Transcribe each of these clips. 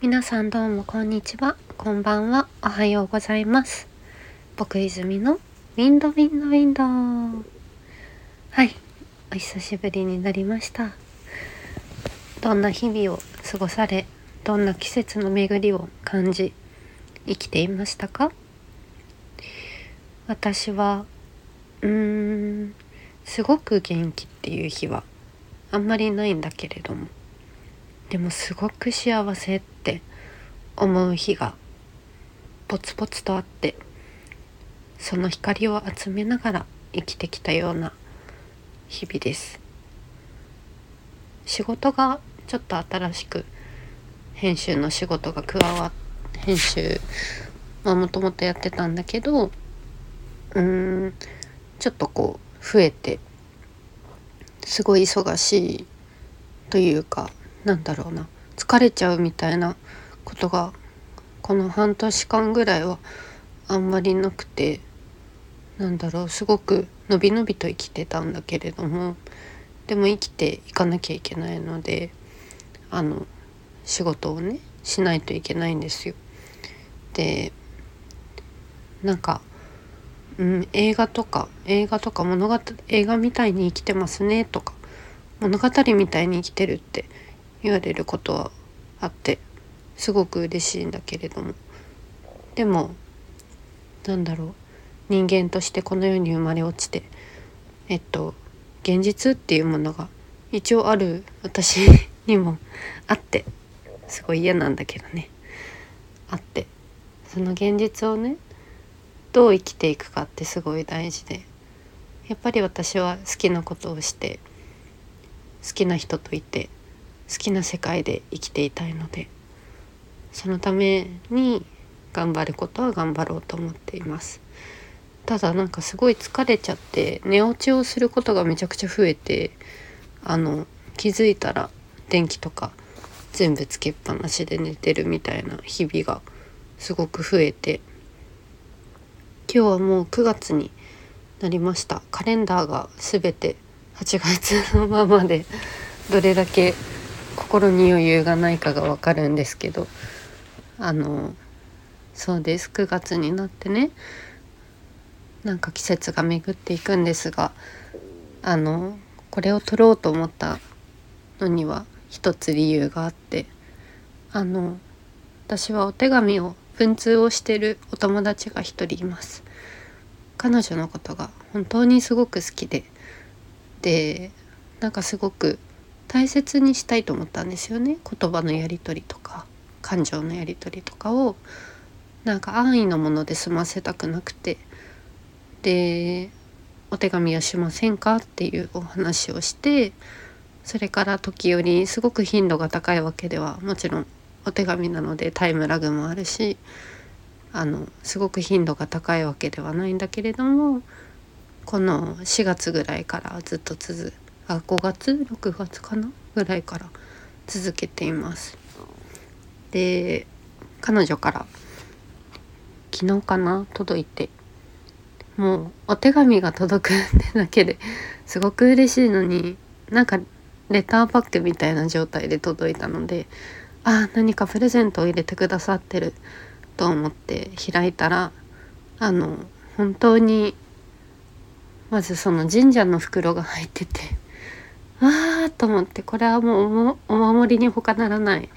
皆さんどうもこんにちは。こんばんは。おはようございます。僕泉のウィンドウィンドウィンドはい。お久しぶりになりました。どんな日々を過ごされどんな季節の巡りを感じ生きていましたか？私はうーんすごく元気っていう日はあんまりないんだけれども。でもすごく幸せって思う日がポツポツとあってその光を集めながら生きてきたような日々です。仕事がちょっと新しく編集の仕事が加わっ編集はもともとやってたんだけどうーんちょっとこう増えてすごい忙しいというかなんだろうな疲れちゃうみたいなことがこの半年間ぐらいはあんまりなくてなんだろうすごくのびのびと生きてたんだけれどもでも生きていかなきゃいけないのであの仕事をねしないといけないんですよ。でなんか、うん、映画とか映画とか物語映画みたいに生きてますねとか物語みたいに生きてるって言われることはあってすごく嬉しいんだけれども。でもなんだろう。人間としてこの世に生まれ落ちてえっと現実っていうものが一応ある私 にもあってすごい嫌なんだけどね。あって。その現実をねどう生きていくかってすごい大事でやっぱり私は好きなことをして好きな人といて好きな世界で生きていたいのでそのために頑張ることは頑張ろうと思っています。ただなんかすごい疲れちゃって寝落ちをすることがめちゃくちゃ増えてあの気づいたら電気とか全部つけっぱなしで寝てるみたいな日々がすごく増えて今日はもう9月になりました。カレンダーが全て8月のままでどれだけ心に余裕がないかがわかるんですけどあのそうです。9月になってねなんか季節が巡っていくんですがあのこれを撮ろうと思ったのには一つ理由があってあの私はお手紙を文通をしてるお友達が一人います。彼女のことが本当にすごく好きででなんかすごく大切にしたいと思ったんですよね。言葉のやり取りとか感情のやり取りとかをなんか安易なもので済ませたくなくて。でお手紙はしませんかっていうお話をしてそれから時折すごく頻度が高いわけではもちろんお手紙なのでタイムラグもあるしあのすごく頻度が高いわけではないんだけれどもこの4月ぐらいからずっと続あ5月？6月かな？ぐらいから続けています。で彼女から昨日かな？届いてもうお手紙が届くってだけですごく嬉しいのになんかレターパックみたいな状態で届いたのであ何かプレゼントを入れてくださってると思って開いたらあの本当にまずその神社の袋が入っててわーと思ってこれはもうお守りに他ならない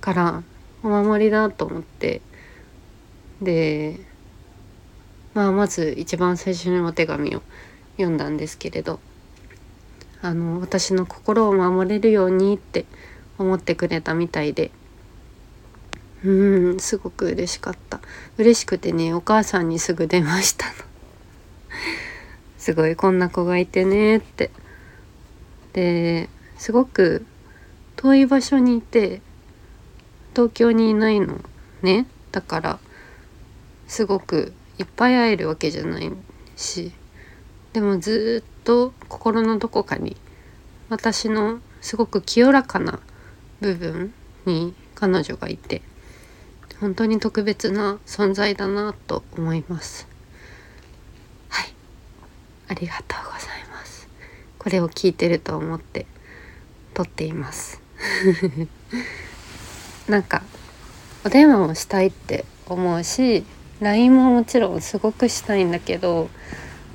からお守りだと思って。でまあまず一番最初にお手紙を読んだんですけれどあの私の心を守れるようにって思ってくれたみたいで。うんすごく嬉しかった。嬉しくてねお母さんにすぐ電話したの。すごいこんな子がいてねって。ですごく遠い場所にいて東京にいないのね。だからすごくいっぱい会えるわけじゃないしでもずっと心のどこかに私のすごく清らかな部分に彼女がいて本当に特別な存在だなと思います。はい。ありがとうございます。これを聞いてると思って撮っています。なんかお電話もしたいって思うし LINE ももちろんすごくしたいんだけど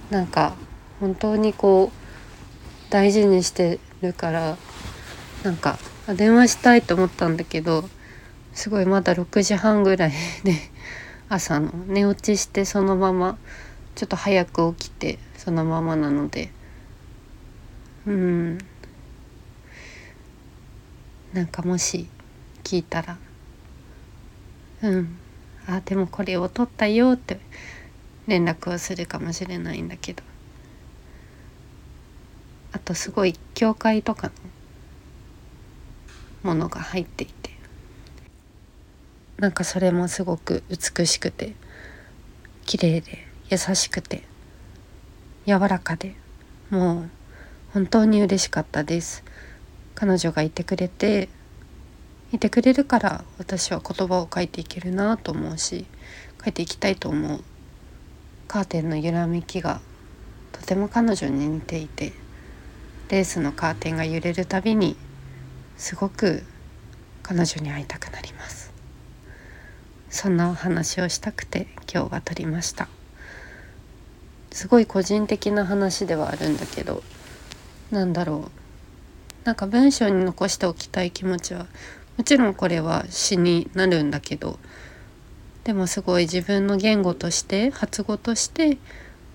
なんか本当にこう大事にしてるからなんか電話したいと思ったんだけどすごいまだ6時半ぐらいで朝の寝落ちしてそのままちょっと早く起きてそのままなのでうん。なんかもし聞いたらうん。あでもこれを取ったよって連絡をするかもしれないんだけど。あとすごい教会とかのものが入っていて。なんかそれもすごく美しくて綺麗で優しくて柔らかでもう本当に嬉しかったです。彼女がいてくれていてくれるから私は言葉を書いていけるなと思うし書いていきたいと思う。カーテンの揺らめきがとても彼女に似ていてレースのカーテンが揺れるたびにすごく彼女に会いたくなります。そんなお話をしたくて今日は撮りました。すごい個人的な話ではあるんだけどなんだろう。なんか文章に残しておきたい気持ちはもちろんこれは詩になるんだけどでもすごい自分の言語として発語として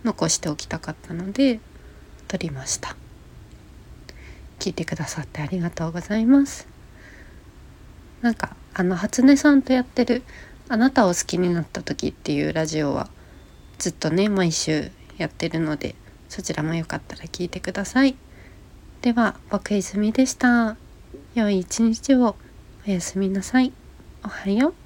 残しておきたかったので撮りました。聞いてくださってありがとうございます。なんかあの初音さんとやってる「あなたを好きになった時」っていうラジオはずっとね毎週やってるのでそちらもよかったら聞いてください。では僕泉でした良い一日をおやすみなさい。おはよう。